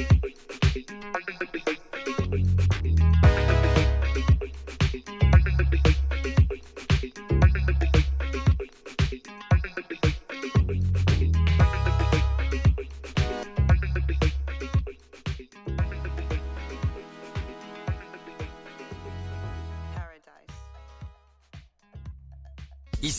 Thank you.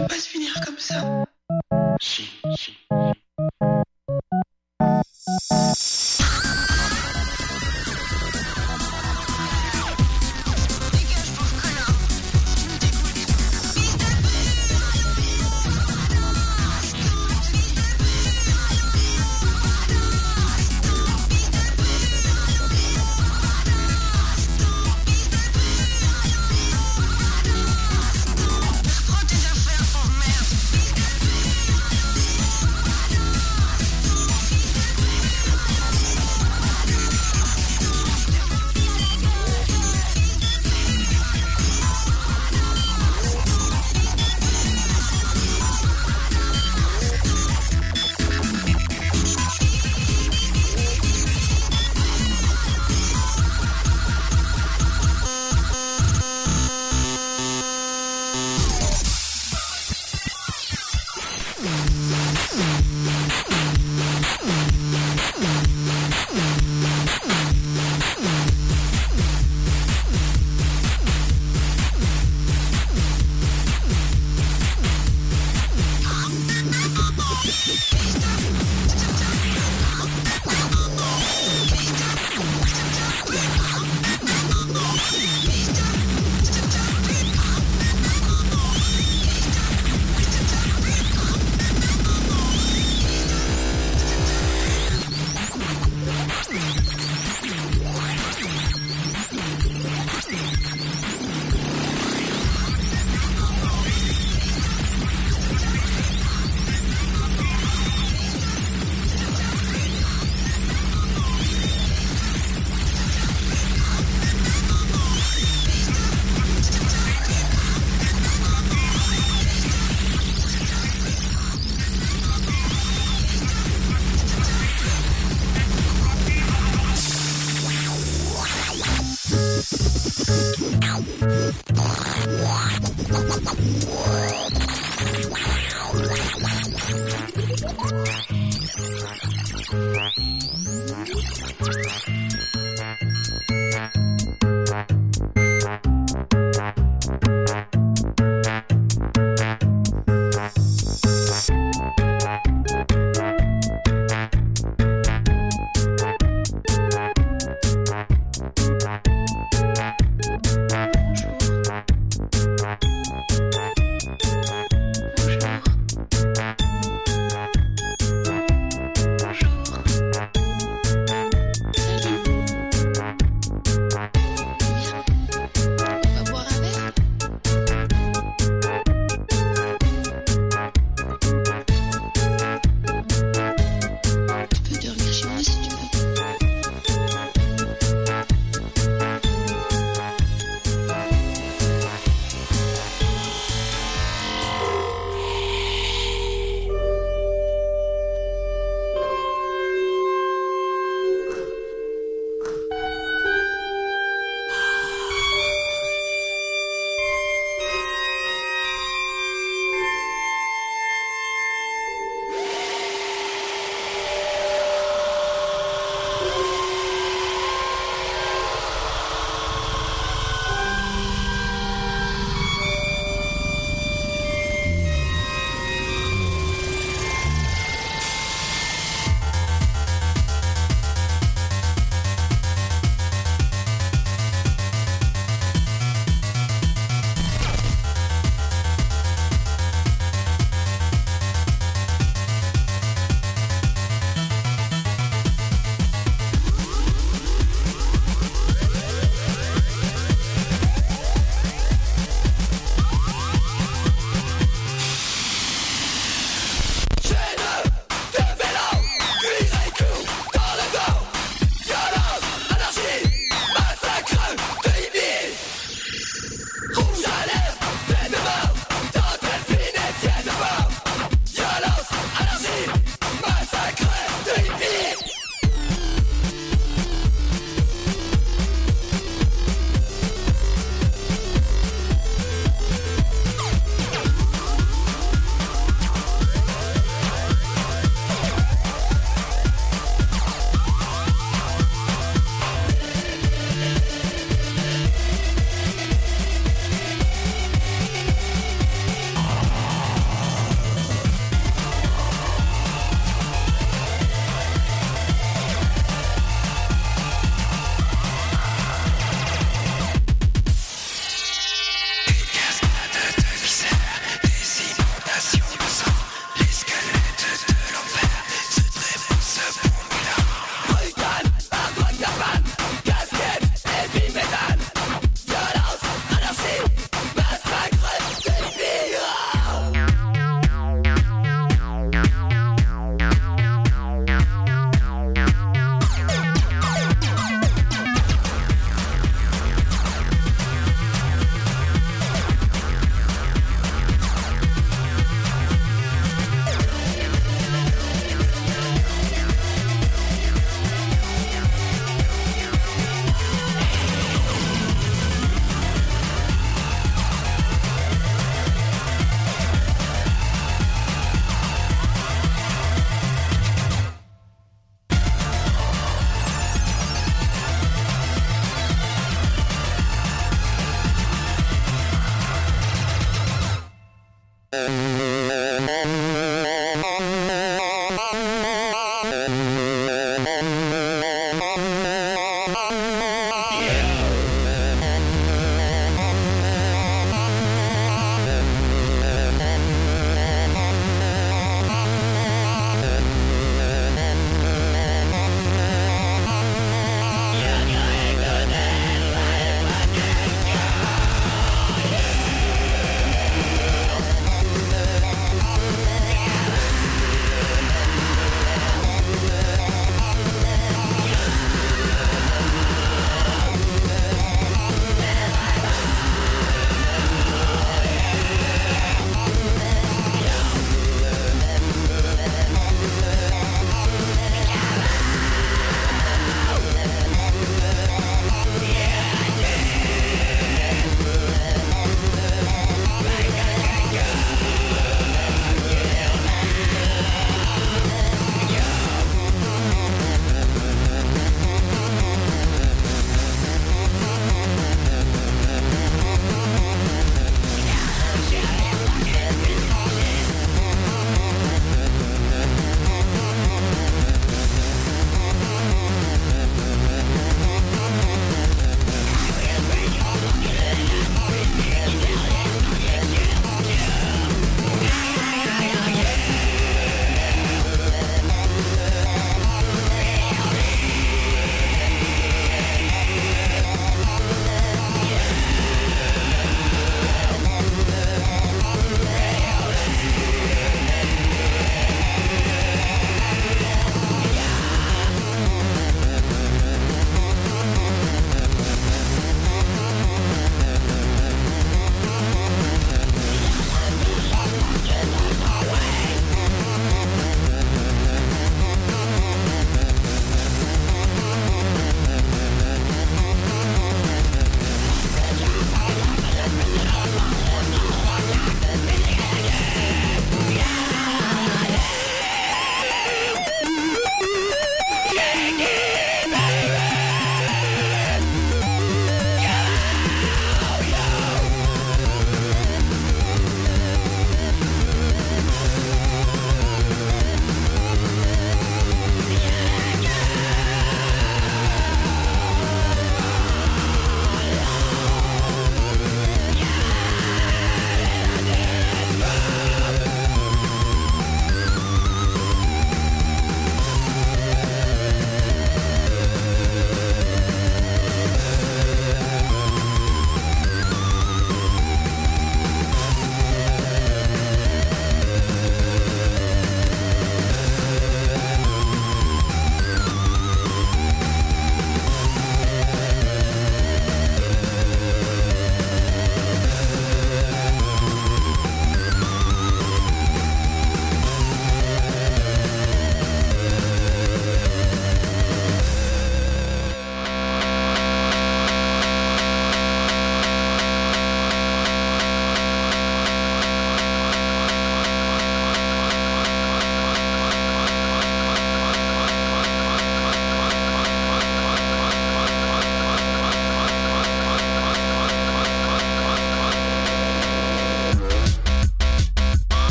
peut pas se finir comme ça. Si, si.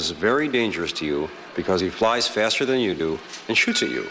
Is very dangerous to you because he flies faster than you do and shoots at you.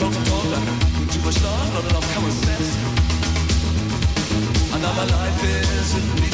Don't bother too much love, not enough common sense. Another life isn't me.